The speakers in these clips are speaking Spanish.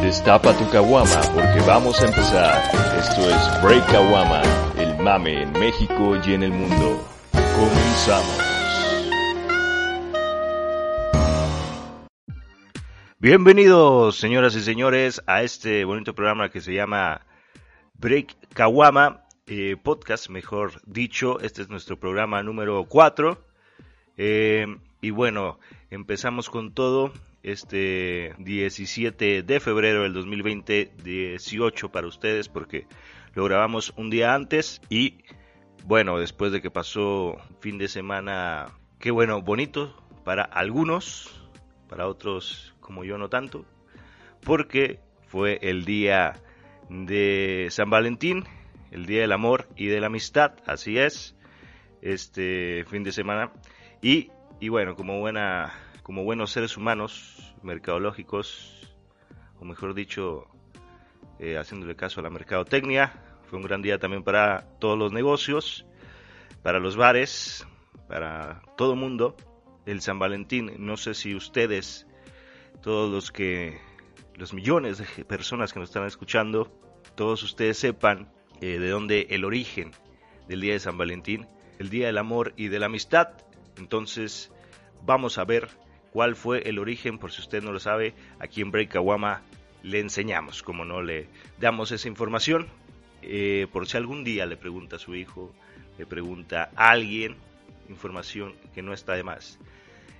Destapa tu caguama porque vamos a empezar. Esto es Break Caguama, el mame en México y en el mundo. Comenzamos. Bienvenidos, señoras y señores, a este bonito programa que se llama Break Caguama, eh, podcast, mejor dicho. Este es nuestro programa número 4. Eh, y bueno, empezamos con todo este 17 de febrero del 2020, 18 para ustedes, porque lo grabamos un día antes y bueno, después de que pasó fin de semana, qué bueno, bonito para algunos, para otros como yo no tanto, porque fue el día de San Valentín, el día del amor y de la amistad, así es, este fin de semana. Y, y bueno, como, buena, como buenos seres humanos, mercadológicos, o mejor dicho, eh, haciéndole caso a la mercadotecnia, fue un gran día también para todos los negocios, para los bares, para todo mundo. El San Valentín, no sé si ustedes todos los que, los millones de personas que nos están escuchando, todos ustedes sepan eh, de dónde el origen del Día de San Valentín, el Día del Amor y de la Amistad. Entonces, vamos a ver cuál fue el origen, por si usted no lo sabe, aquí en Breakawama le enseñamos, como no le damos esa información, eh, por si algún día le pregunta a su hijo, le pregunta a alguien, información que no está de más.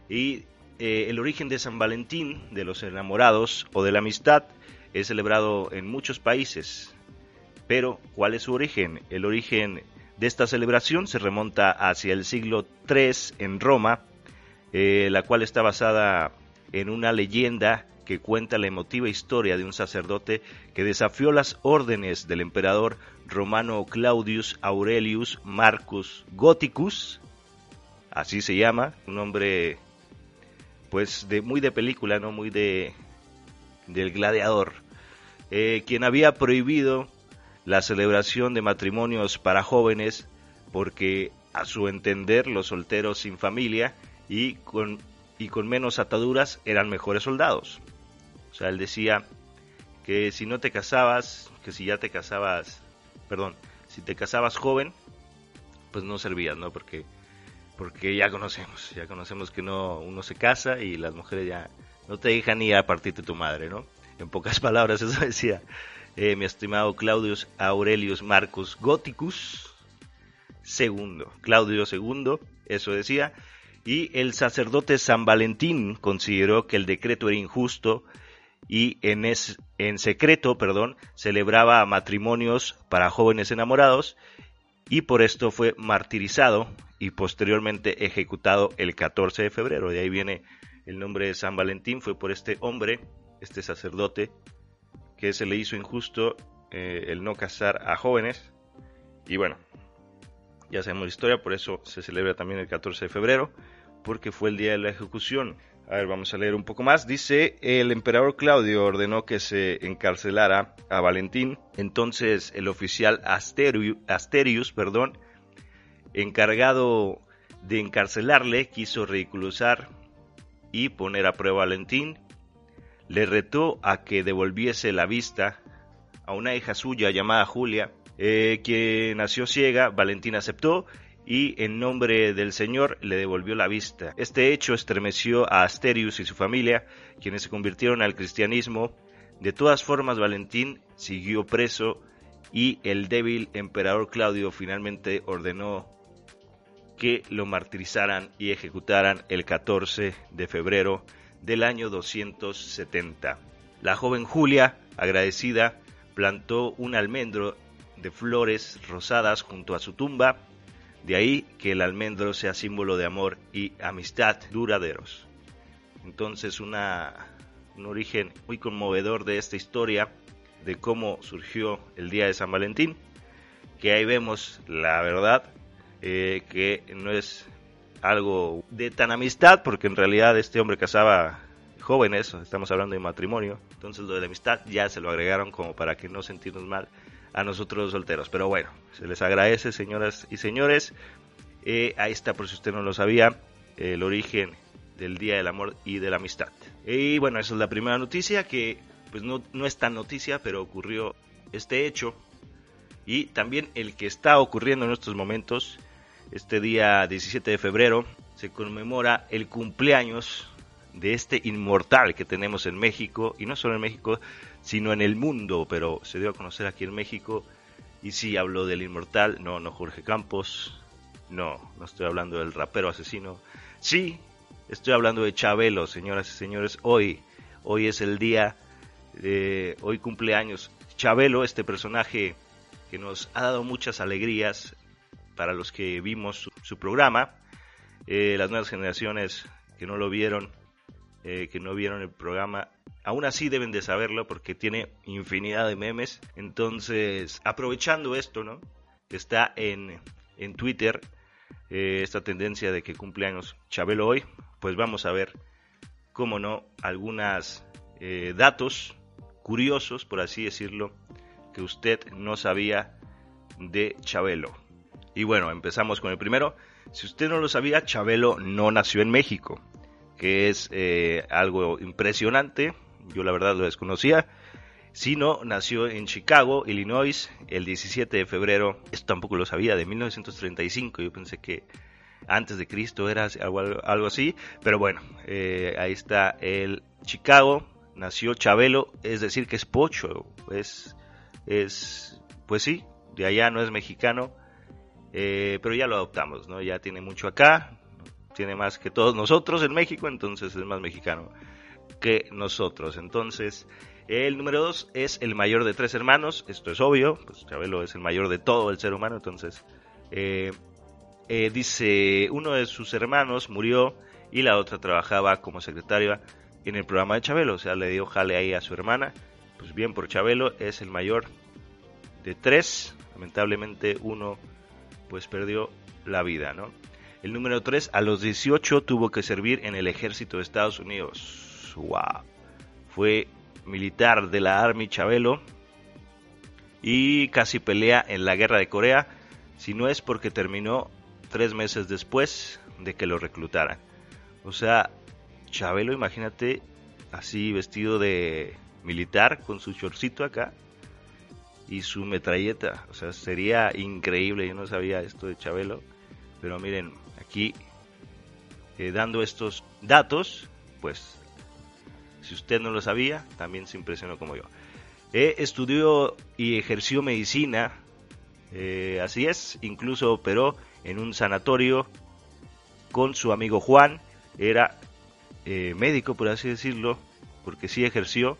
Y eh, el origen de San Valentín, de los enamorados o de la amistad, es celebrado en muchos países. Pero, ¿cuál es su origen? El origen de esta celebración se remonta hacia el siglo III en Roma, eh, la cual está basada en una leyenda que cuenta la emotiva historia de un sacerdote que desafió las órdenes del emperador romano Claudius Aurelius Marcus Gothicus, así se llama, un hombre pues de muy de película, no muy de del gladiador, eh, quien había prohibido la celebración de matrimonios para jóvenes porque a su entender los solteros sin familia y con, y con menos ataduras eran mejores soldados. O sea, él decía que si no te casabas, que si ya te casabas, perdón, si te casabas joven, pues no servías, ¿no? Porque porque ya conocemos, ya conocemos que no uno se casa y las mujeres ya no te dejan ni a partirte tu madre, ¿no? En pocas palabras eso decía eh, mi estimado Claudius Aurelius Marcus Gothicus II, Claudio II, eso decía, y el sacerdote San Valentín consideró que el decreto era injusto y en, en secreto, perdón, celebraba matrimonios para jóvenes enamorados y por esto fue martirizado y posteriormente ejecutado el 14 de febrero. De ahí viene el nombre de San Valentín, fue por este hombre, este sacerdote, que se le hizo injusto eh, el no casar a jóvenes. Y bueno, ya sabemos la historia, por eso se celebra también el 14 de febrero, porque fue el día de la ejecución. A ver, vamos a leer un poco más. Dice, el emperador Claudio ordenó que se encarcelara a Valentín. Entonces el oficial Asterius, perdón, encargado de encarcelarle, quiso ridiculizar y poner a prueba a Valentín. Le retó a que devolviese la vista a una hija suya llamada Julia, eh, que nació ciega. Valentín aceptó y en nombre del Señor le devolvió la vista. Este hecho estremeció a Asterius y su familia, quienes se convirtieron al cristianismo. De todas formas, Valentín siguió preso y el débil emperador Claudio finalmente ordenó que lo martirizaran y ejecutaran el 14 de febrero del año 270. La joven Julia, agradecida, plantó un almendro de flores rosadas junto a su tumba de ahí que el almendro sea símbolo de amor y amistad duraderos. Entonces una, un origen muy conmovedor de esta historia, de cómo surgió el día de San Valentín, que ahí vemos la verdad, eh, que no es algo de tan amistad, porque en realidad este hombre casaba jóvenes, estamos hablando de matrimonio, entonces lo de la amistad ya se lo agregaron como para que no sentirnos mal a nosotros solteros. Pero bueno, se les agradece, señoras y señores. Eh, ahí está, por si usted no lo sabía, el origen del Día del Amor y de la Amistad. Y bueno, esa es la primera noticia que pues no, no es tan noticia, pero ocurrió este hecho. Y también el que está ocurriendo en estos momentos, este día 17 de febrero, se conmemora el cumpleaños de este inmortal que tenemos en México, y no solo en México, sino en el mundo, pero se dio a conocer aquí en México. Y sí, hablo del inmortal, no, no Jorge Campos, no, no estoy hablando del rapero asesino. Sí, estoy hablando de Chabelo, señoras y señores. Hoy, hoy es el día, de, hoy cumpleaños. Chabelo, este personaje que nos ha dado muchas alegrías para los que vimos su, programa. Eh, las nuevas generaciones que no lo vieron, eh, que no vieron el programa, aún así deben de saberlo porque tiene infinidad de memes. Entonces, aprovechando esto, ¿no? Que está en, en Twitter, eh, esta tendencia de que cumpleaños Chabelo hoy, pues vamos a ver, cómo no, algunos eh, datos curiosos, por así decirlo, que usted no sabía de Chabelo. Y bueno, empezamos con el primero. Si usted no lo sabía, Chabelo no nació en México, que es eh, algo impresionante. Yo la verdad lo desconocía. Sino nació en Chicago, Illinois, el 17 de febrero, esto tampoco lo sabía, de 1935, yo pensé que antes de Cristo era algo, así, pero bueno, eh, ahí está el Chicago, nació Chabelo, es decir que es pocho, es, es pues sí, de allá no es mexicano, eh, pero ya lo adoptamos, ¿no? Ya tiene mucho acá, tiene más que todos nosotros en México, entonces es más mexicano que nosotros, entonces... El número dos es el mayor de tres hermanos, esto es obvio, pues Chabelo es el mayor de todo el ser humano, entonces eh, eh, dice, uno de sus hermanos murió y la otra trabajaba como secretaria en el programa de Chabelo, o sea, le dio jale ahí a su hermana, pues bien por Chabelo, es el mayor de tres, lamentablemente uno pues perdió la vida, ¿no? El número 3, a los 18 tuvo que servir en el ejército de Estados Unidos. ¡Wow! Fue militar de la Army Chabelo y casi pelea en la guerra de Corea, si no es porque terminó tres meses después de que lo reclutaran. O sea, Chabelo, imagínate, así vestido de militar con su chorcito acá y su metralleta. O sea, sería increíble. Yo no sabía esto de Chabelo, pero miren, aquí eh, dando estos datos, pues si usted no lo sabía, también se impresionó como yo. Eh, estudió y ejerció medicina, eh, así es, incluso operó en un sanatorio con su amigo Juan, era eh, médico por así decirlo, porque sí ejerció,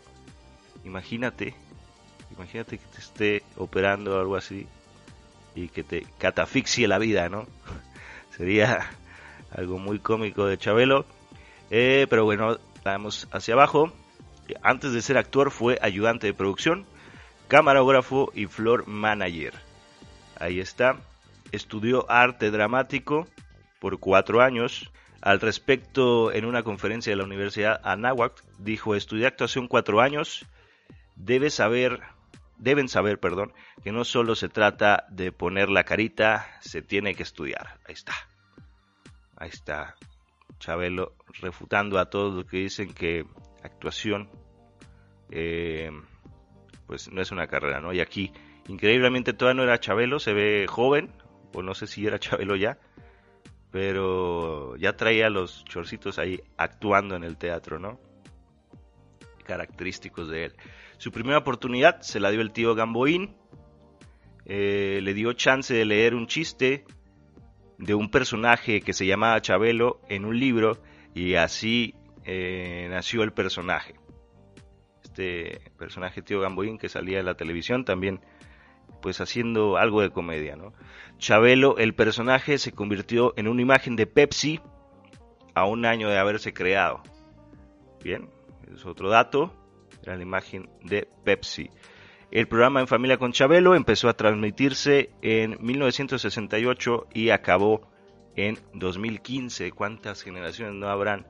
imagínate, imagínate que te esté operando algo así y que te catafixie la vida, ¿no? Sería algo muy cómico de Chabelo, pero bueno, Vamos hacia abajo. Antes de ser actor fue ayudante de producción, camarógrafo y floor manager. Ahí está. Estudió arte dramático por cuatro años. Al respecto, en una conferencia de la Universidad Anáhuac, dijo, estudié actuación cuatro años. Debe saber, deben saber, perdón, que no solo se trata de poner la carita, se tiene que estudiar. Ahí está. Ahí está. Chabelo refutando a todos los que dicen que actuación eh, pues no es una carrera, ¿no? Y aquí, increíblemente todavía no era Chabelo, se ve joven, o no sé si era Chabelo ya, pero ya traía los chorcitos ahí actuando en el teatro, ¿no? Característicos de él. Su primera oportunidad se la dio el tío Gamboín, eh, le dio chance de leer un chiste de un personaje que se llamaba Chabelo en un libro y así eh, nació el personaje. Este personaje Tío Gamboín que salía en la televisión también pues haciendo algo de comedia, ¿no? Chabelo, el personaje se convirtió en una imagen de Pepsi a un año de haberse creado. Bien, es otro dato, era la imagen de Pepsi. El programa En Familia con Chabelo empezó a transmitirse en 1968 y acabó en 2015. ¿Cuántas generaciones no habrán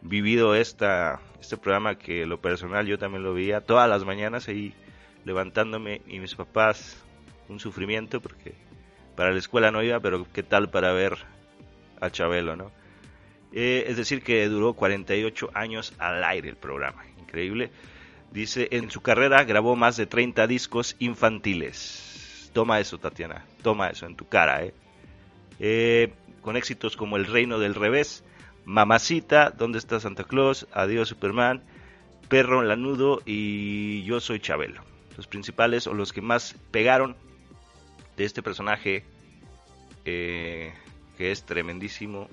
vivido esta, este programa que lo personal yo también lo veía todas las mañanas ahí levantándome y mis papás un sufrimiento porque para la escuela no iba, pero qué tal para ver a Chabelo, ¿no? Eh, es decir, que duró 48 años al aire el programa, increíble. Dice, en su carrera grabó más de 30 discos infantiles. Toma eso, Tatiana. Toma eso en tu cara, ¿eh? eh con éxitos como El Reino del Revés, Mamacita, ¿Dónde está Santa Claus? Adiós Superman, Perro Lanudo y Yo soy Chabelo. Los principales o los que más pegaron de este personaje eh, que es tremendísimo,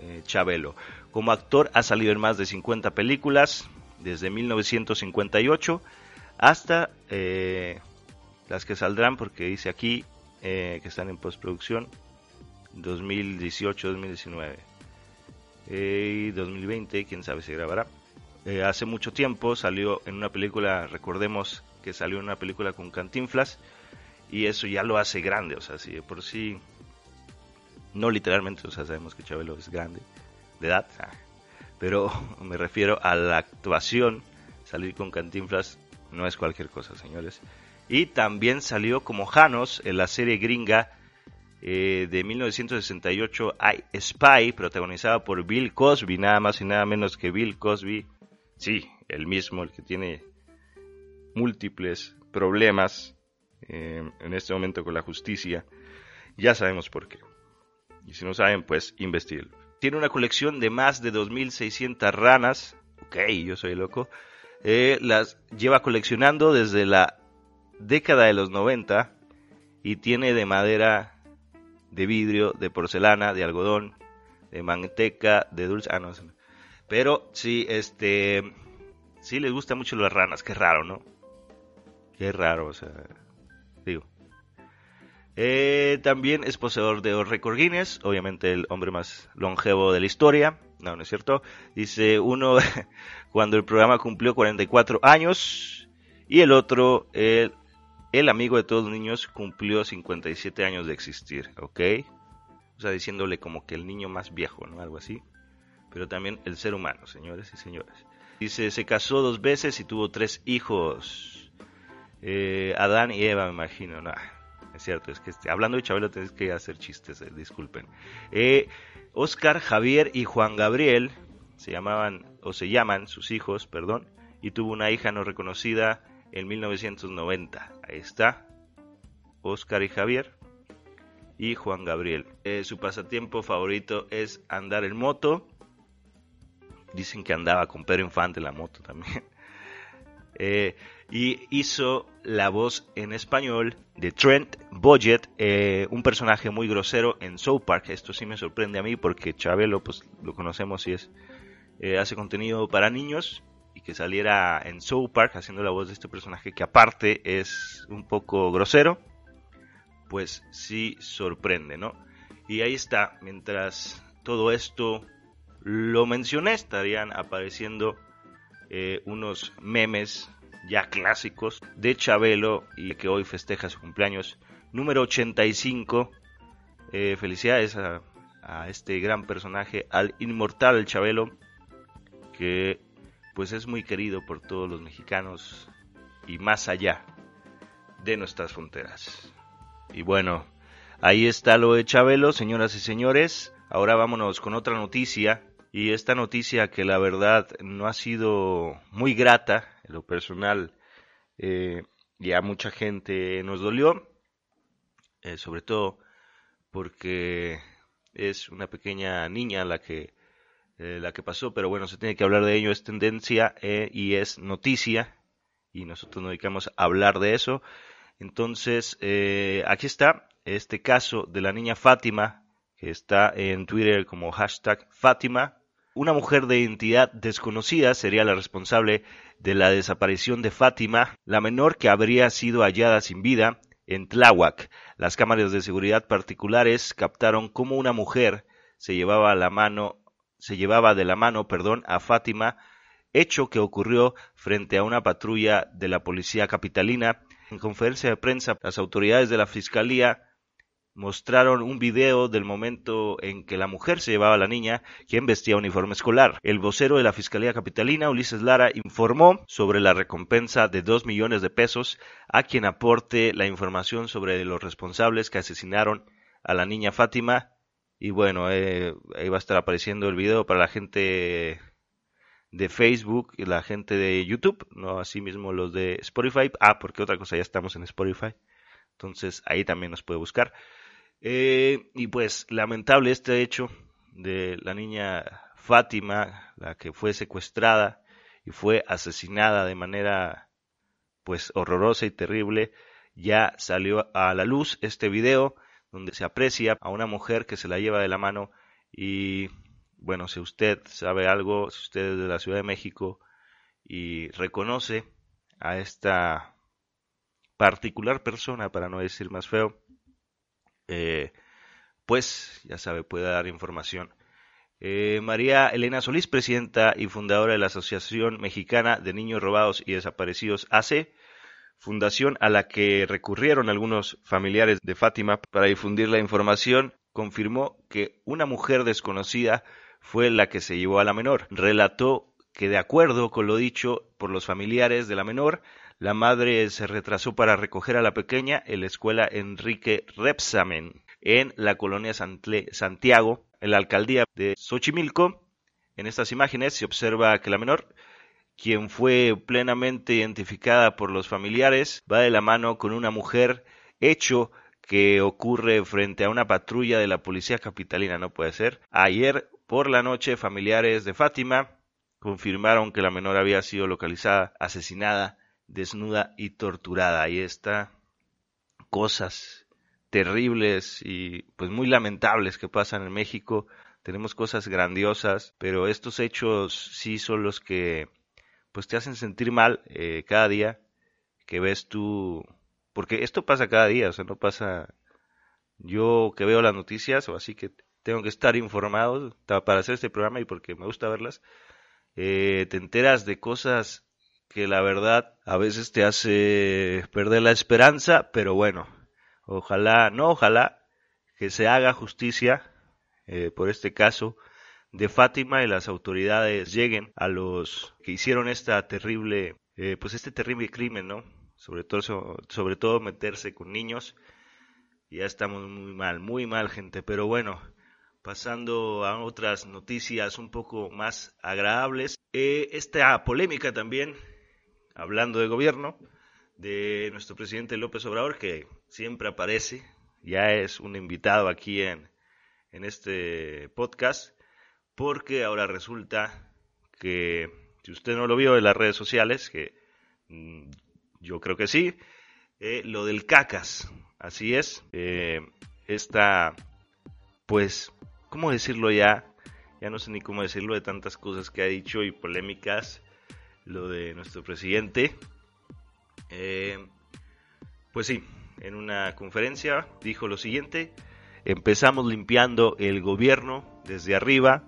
eh, Chabelo. Como actor ha salido en más de 50 películas desde 1958 hasta eh, las que saldrán porque dice aquí que están en postproducción 2018-2019 y 2020, quién sabe si grabará. hace mucho tiempo salió en una película, recordemos que salió en una película con Cantinflas y eso ya lo hace grande, o sea, si por sí, no literalmente, o sea, sabemos que Chabelo es grande de edad, ah, pero me refiero a la actuación, salir con Cantinflas no es cualquier cosa, señores. Y también salió como Janos en la serie gringa eh, de 1968 I Spy, protagonizada por Bill Cosby, nada más y nada menos que Bill Cosby, sí, el mismo, el que tiene múltiples problemas eh, en este momento con la justicia. Ya sabemos por qué. Y si no saben, pues investiguen. Tiene una colección de más de 2.600 ranas. Ok, yo soy loco. Eh, las lleva coleccionando desde la década de los 90 y tiene de madera, de vidrio, de porcelana, de algodón, de manteca, de dulce. Ah, no, pero sí, este, sí les gusta mucho las ranas. Qué raro, ¿no? Qué raro, o sea, digo. Eh, también es poseedor de dos récord Guinness, obviamente el hombre más longevo de la historia. No, no es cierto. Dice uno cuando el programa cumplió 44 años y el otro, el, amigo de todos los niños, cumplió 57 años de existir, ¿ok? O sea, diciéndole como que el niño más viejo, ¿no? Algo así. Pero también el ser humano, señores y señoras. Dice, se casó dos veces y tuvo tres hijos. Eh, Adán y Eva, me imagino. No, es cierto, es que este, hablando de Chabelo tienes que hacer chistes, eh, disculpen. Eh, Oscar, Javier y Juan Gabriel se llamaban, o se llaman sus hijos, perdón, y tuvo una hija no reconocida en 1990. Ahí está, Oscar y Javier y Juan Gabriel. su pasatiempo favorito es andar en moto. Dicen que andaba con Pedro Infante en la moto también. Eh, y hizo la voz en español de Trent Budget, eh, un personaje muy grosero en South Park. Esto sí me sorprende a mí porque Chabelo pues lo conocemos y es eh, hace contenido para niños y que saliera en South Park haciendo la voz de este personaje que aparte es un poco grosero, pues sí sorprende, ¿no? Y ahí está, mientras todo esto lo mencioné, estarían apareciendo eh, unos memes ya clásicos de Chabelo y que hoy festeja su cumpleaños número 85. Eh, felicidades a, este gran personaje, al inmortal Chabelo, que pues es muy querido por todos los mexicanos y más allá de nuestras fronteras. Y bueno, ahí está lo de Chabelo, señoras y señores. Ahora vámonos con otra noticia. Y esta noticia que la verdad no ha sido muy grata en lo personal eh, y a mucha gente nos dolió, eh, sobre todo porque es una pequeña niña la que eh, la que pasó, pero bueno, se tiene que hablar de ello, es tendencia y es noticia y nosotros nos dedicamos a hablar de eso. Entonces, aquí está este caso de la niña Fátima, que está en Twitter como hashtag Fátima, una mujer de identidad desconocida sería la responsable de la desaparición de Fátima, la menor que habría sido hallada sin vida en Tláhuac. Las cámaras de seguridad particulares captaron cómo una mujer se llevaba la mano se llevaba de la mano, perdón, a Fátima, hecho que ocurrió frente a una patrulla de la policía capitalina. En conferencia de prensa, las autoridades de la fiscalía mostraron un video del momento en que la mujer se llevaba a la niña, quien vestía uniforme escolar. El vocero de la Fiscalía Capitalina, Ulises Lara, informó sobre la recompensa de dos millones de pesos a quien aporte la información sobre los responsables que asesinaron a la niña Fátima. Y bueno, eh, ahí va a estar apareciendo el video para la gente de Facebook y la gente de YouTube, no así mismo los de Spotify. Ah, porque otra cosa, ya estamos en Spotify. Entonces ahí también nos puede buscar. Eh, y pues lamentable este hecho de la niña Fátima, la que fue secuestrada y fue asesinada de manera pues horrorosa y terrible. Ya salió a la luz este video donde se aprecia a una mujer que se la lleva de la mano y bueno, si usted sabe algo, si usted es de la Ciudad de México y reconoce a esta particular persona, para no decir más feo, eh, pues ya sabe, puede dar información. Eh, María Elena Solís, presidenta y fundadora de la Asociación Mexicana de Niños Robados y Desaparecidos AC, fundación a la que recurrieron algunos familiares de Fátima para difundir la información, confirmó que una mujer desconocida fue la que se llevó a la menor. Relató que de acuerdo con lo dicho por los familiares de la menor, la madre se retrasó para recoger a la pequeña en la escuela Enrique Repsamen en la colonia Santiago, en la alcaldía de Xochimilco. En estas imágenes se observa que la menor, quien fue plenamente identificada por los familiares, va de la mano con una mujer, hecho que ocurre frente a una patrulla de la policía capitalina, no puede ser. Ayer por la noche, familiares de Fátima confirmaron que la menor había sido localizada, asesinada, desnuda y torturada. Ahí está. Cosas terribles y pues muy lamentables que pasan en México. Tenemos cosas grandiosas, pero estos hechos sí son los que pues te hacen sentir mal eh, cada día que ves tú, porque esto pasa cada día, o sea, no pasa yo que veo las noticias o así que tengo que estar informado para hacer este programa y porque me gusta verlas, eh, te enteras de cosas que la verdad a veces te hace perder la esperanza, pero bueno, ojalá, no ojalá, que se haga justicia eh, por este caso de Fátima y las autoridades lleguen a los que hicieron esta terrible, eh, pues este terrible crimen, ¿no? Sobre todo, sobre todo meterse con niños. Ya estamos muy mal, muy mal, gente. Pero bueno, pasando a otras noticias un poco más agradables. Eh, esta polémica también, hablando de gobierno, de nuestro presidente López Obrador, que siempre aparece, ya es un invitado aquí en, en este podcast, porque ahora resulta que, si usted no lo vio en las redes sociales, que mm, yo creo que sí, eh, lo del cacas, así es, eh, esta, pues, ¿cómo decirlo ya? Ya no sé ni cómo decirlo de tantas cosas que ha dicho y polémicas lo de nuestro presidente. Eh, pues sí, en una conferencia dijo lo siguiente, empezamos limpiando el gobierno desde arriba,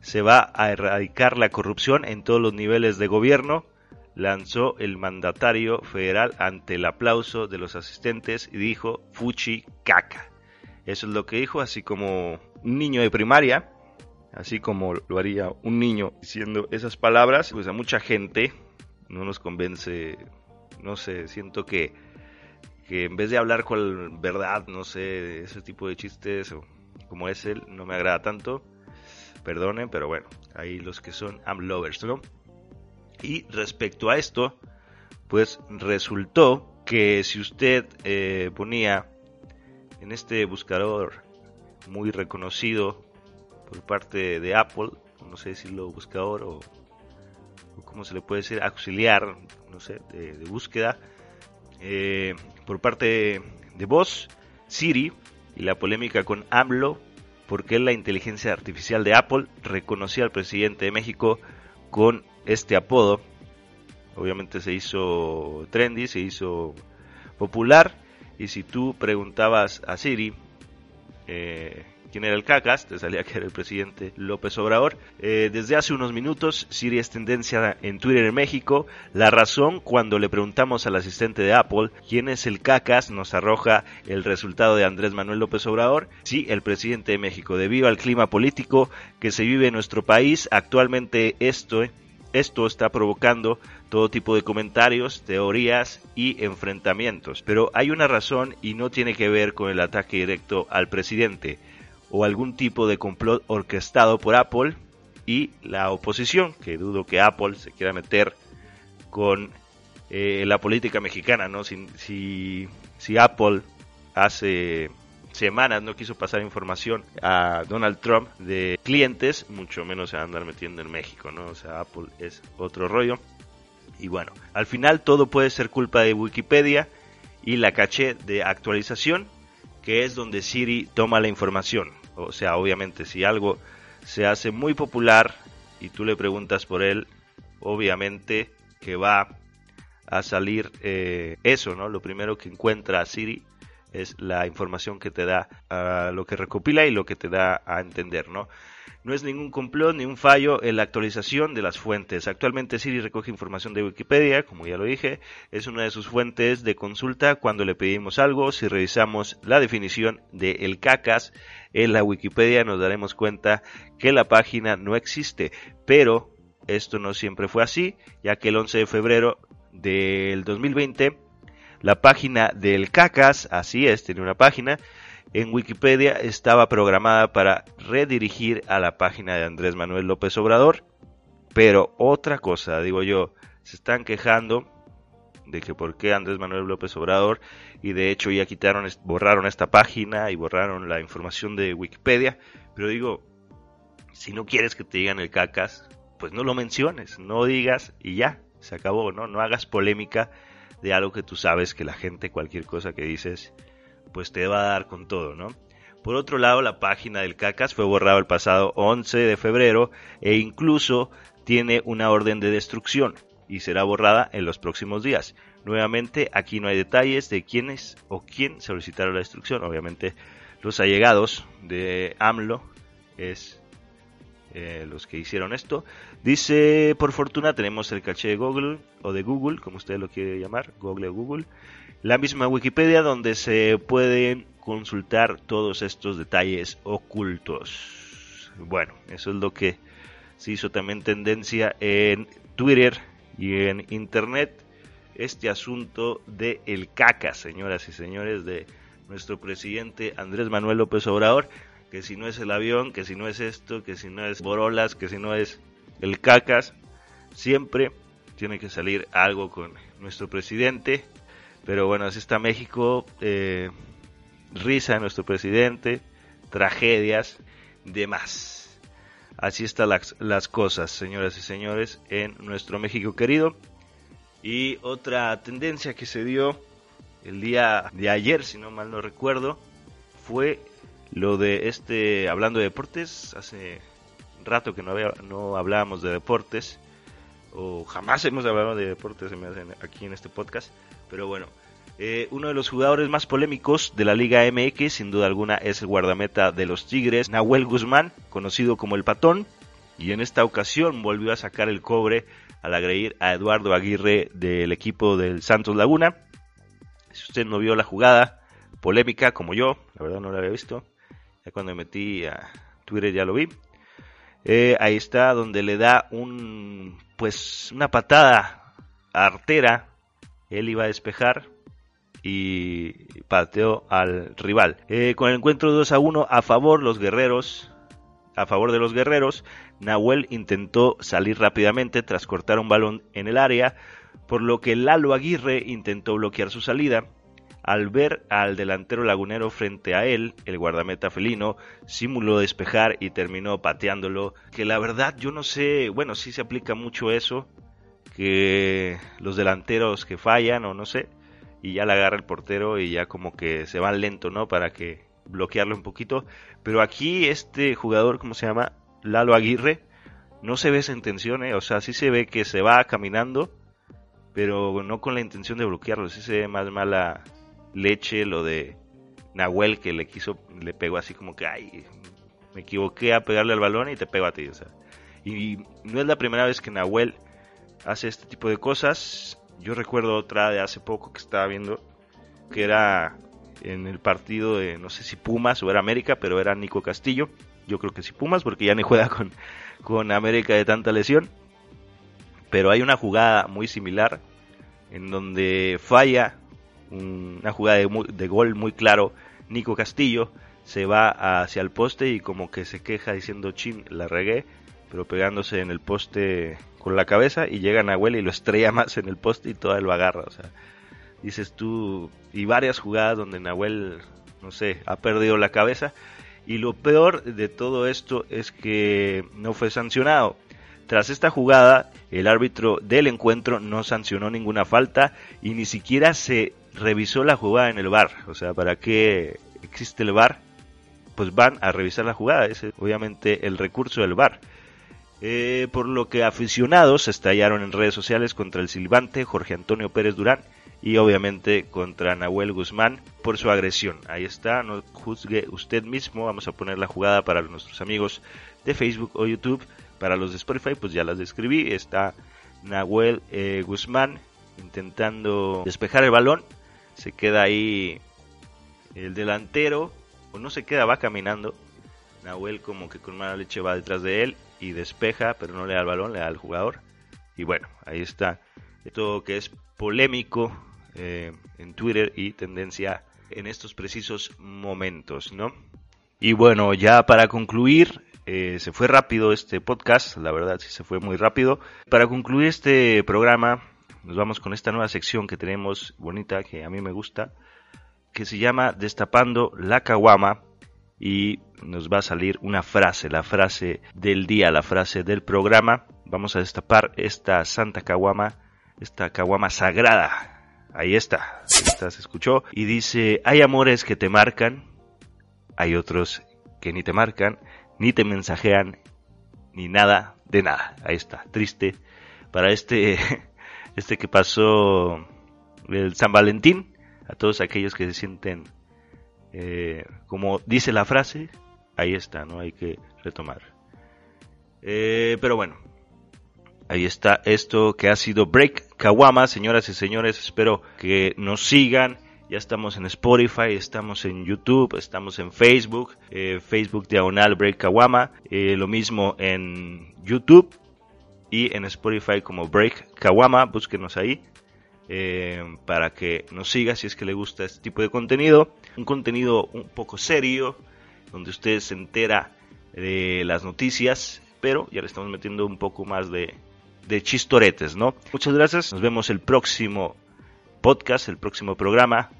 se va a erradicar la corrupción en todos los niveles de gobierno, lanzó el mandatario federal ante el aplauso de los asistentes y dijo Fuchi caca. Eso es lo que dijo, así como un niño de primaria, así como lo haría un niño diciendo esas palabras, pues a mucha gente no nos convence, no sé, siento que, que en vez de hablar con verdad, no sé, ese tipo de chistes o como es él, no me agrada tanto, perdonen, pero bueno, ahí los que son am lovers, ¿no? Y respecto a esto, pues resultó que si usted eh, ponía en este buscador muy reconocido por parte de Apple, no sé si lo buscador o, o cómo se le puede decir, auxiliar, no sé, de, búsqueda, eh, por parte de voz, Siri y la polémica con AMLO, porque la inteligencia artificial de Apple reconocía al presidente de México con este apodo. Obviamente se hizo trendy, se hizo popular y si tú preguntabas a Siri eh, quién era el cacas, te salía que era el presidente López Obrador. Eh, desde hace unos minutos, Siri es tendencia en Twitter en México. La razón, cuando le preguntamos al asistente de Apple quién es el cacas, nos arroja el resultado de Andrés Manuel López Obrador. Sí, el presidente de México. Debido al clima político que se vive en nuestro país, actualmente esto esto está provocando todo tipo de comentarios, teorías y enfrentamientos. Pero hay una razón y no tiene que ver con el ataque directo al presidente o algún tipo de complot orquestado por Apple y la oposición, que dudo que Apple se quiera meter con eh, la política mexicana, ¿no? Si, si, si Apple hace semanas no quiso pasar información a Donald Trump de clientes, mucho menos se va a andar metiendo en México, ¿no? O sea, Apple es otro rollo. Y bueno, al final todo puede ser culpa de Wikipedia y la caché de actualización, que es donde Siri toma la información. O sea, obviamente si algo se hace muy popular y tú le preguntas por él, obviamente que va a salir eh, eso, ¿no? Lo primero que encuentra Siri es la información que te da, lo que recopila y lo que te da a entender, ¿no? No es ningún complot ni un fallo en la actualización de las fuentes. Actualmente Siri recoge información de Wikipedia, como ya lo dije, es una de sus fuentes de consulta cuando le pedimos algo. Si revisamos la definición de el cacas en la Wikipedia nos daremos cuenta que la página no existe, pero esto no siempre fue así, ya que el 11 de febrero del 2020 la página del CACAS, así es, tiene una página, en Wikipedia estaba programada para redirigir a la página de Andrés Manuel López Obrador. Pero otra cosa, digo yo, se están quejando de que por qué Andrés Manuel López Obrador y de hecho ya quitaron, borraron esta página y borraron la información de Wikipedia. Pero digo, si no quieres que te digan el cacas, pues no lo menciones, no digas y ya, se acabó, ¿no? No hagas polémica de algo que tú sabes que la gente, cualquier cosa que dices, pues te va a dar con todo, ¿no? Por otro lado, la página del CACAS fue borrada el pasado 11 de febrero e incluso tiene una orden de destrucción y será borrada en los próximos días. Nuevamente, aquí no hay detalles de quiénes o quién solicitaron la destrucción. Obviamente, los allegados de AMLO es eh, los que hicieron esto. Dice, por fortuna tenemos el caché de Google o de Google, como usted lo quiere llamar, Google o Google. La misma Wikipedia donde se pueden consultar todos estos detalles ocultos. Bueno, eso es lo que se hizo también tendencia en Twitter y en Internet. Este asunto de el caca, señoras y señores, de nuestro presidente Andrés Manuel López Obrador que si no es el avión, que si no es esto, que si no es Borolas, que si no es el cacas, siempre tiene que salir algo con nuestro presidente. Pero bueno, así está México, eh, risa de nuestro presidente, tragedias, demás. Así están las, las cosas, señoras y señores, en nuestro México querido. Y otra tendencia que se dio el día de ayer, si no mal no recuerdo, fue lo de este, hablando de deportes, hace rato que no, había, no hablábamos de deportes, o jamás hemos hablado de deportes aquí en este podcast, pero bueno, eh, uno de los jugadores más polémicos de la Liga MX, sin duda alguna, es el guardameta de los Tigres, Nahuel Guzmán, conocido como el Patón, y en esta ocasión volvió a sacar el cobre al agredir a Eduardo Aguirre del equipo del Santos Laguna. Si usted no vio la jugada, polémica como yo, la verdad no la había visto, ya cuando me metí a Twitter ya lo vi. Eh, ahí está donde le da un pues una patada artera. Él iba a despejar y pateó al rival. Eh, con el encuentro 2 a 1 a favor los guerreros. A favor de los guerreros, Nahuel intentó salir rápidamente tras cortar un balón en el área, por lo que Lalo Aguirre intentó bloquear su salida. Al ver al delantero lagunero frente a él, el guardameta felino simuló despejar y terminó pateándolo. Que la verdad yo no sé, bueno, sí se aplica mucho eso, que los delanteros que fallan o no sé, y ya la agarra el portero y ya como que se van lento, ¿no? Para que bloquearlo un poquito. Pero aquí este jugador, ¿cómo se llama? Lalo Aguirre, no se ve esa intención, ¿eh? O sea, sí se ve que se va caminando, pero no con la intención de bloquearlo, sí se ve más mala leche lo de Nahuel que le quiso, le pegó así como que, ay, me equivoqué a pegarle al balón y te pego a ti. O sea. Y no es la primera vez que Nahuel hace este tipo de cosas. Yo recuerdo otra de hace poco que estaba viendo, que era en el partido de, no sé si Pumas o era América, pero era Nico Castillo. Yo creo que sí Pumas, porque ya ni juega con, con América de tanta lesión. Pero hay una jugada muy similar en donde falla una jugada de, gol muy claro. Nico Castillo se va hacia el poste y como que se queja diciendo, chin, la regué. pero pegándose en el poste con la cabeza y llega Nahuel y lo estrella más en el poste y todo él lo agarra. O sea, dices tú, y varias jugadas donde Nahuel, no sé, ha perdido la cabeza. Y lo peor de todo esto es que no fue sancionado. Tras esta jugada, el árbitro del encuentro no sancionó ninguna falta y ni siquiera se revisó la jugada en el bar. O sea, ¿para qué existe el bar? Pues van a revisar la jugada. Es obviamente el recurso del bar. Eh, por lo que aficionados estallaron en redes sociales contra el silbante Jorge Antonio Pérez Durán y obviamente contra Nahuel Guzmán por su agresión. Ahí está, no juzgue usted mismo. Vamos a poner la jugada para nuestros amigos de Facebook o YouTube. Para los de Spotify, pues ya las describí. Está Nahuel eh, Guzmán intentando despejar el balón. Se queda ahí el delantero, o no se queda, va caminando. Nahuel como que con mala leche va detrás de él y despeja, pero no le da el balón, le da al jugador. Y bueno, ahí está. Esto que es polémico eh, en Twitter y tendencia en estos precisos momentos, ¿no? Y bueno, ya para concluir, eh, se fue rápido este podcast, la verdad sí se fue muy rápido. Para concluir este programa, nos vamos con esta nueva sección que tenemos bonita, que a mí me gusta, que se llama Destapando la Caguama y nos va a salir una frase, la frase del día, la frase del programa. Vamos a destapar esta Santa Caguama, esta Caguama sagrada. Ahí está, está, se escuchó. Y dice, hay amores que te marcan, hay otros que ni te marcan, ni te mensajean, ni nada de nada. Ahí está, triste para este, este que pasó el San Valentín, a todos aquellos que se sienten, eh, como dice la frase, ahí está, no hay que retomar. Eh, pero bueno, ahí está esto que ha sido Break Kawama, señoras y señores, espero que nos sigan. Ya estamos en Spotify, estamos en YouTube, estamos en Facebook, eh, Facebook Diagonal Break Kawama, lo mismo en YouTube y en Spotify como Break Kawama, búsquenos ahí. para que nos siga si es que le gusta este tipo de contenido. Un contenido un poco serio, donde usted se entera de las noticias, pero ya le estamos metiendo un poco más de, de chistoretes, ¿no? Muchas gracias, nos vemos el próximo podcast, el próximo programa.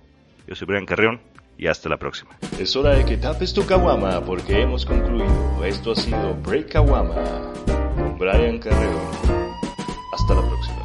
Yo soy Brian Carrión y hasta la próxima. Es hora de que tapes tu kawama porque hemos concluido. Esto ha sido Break Kawama Brian Carrión. Hasta la próxima.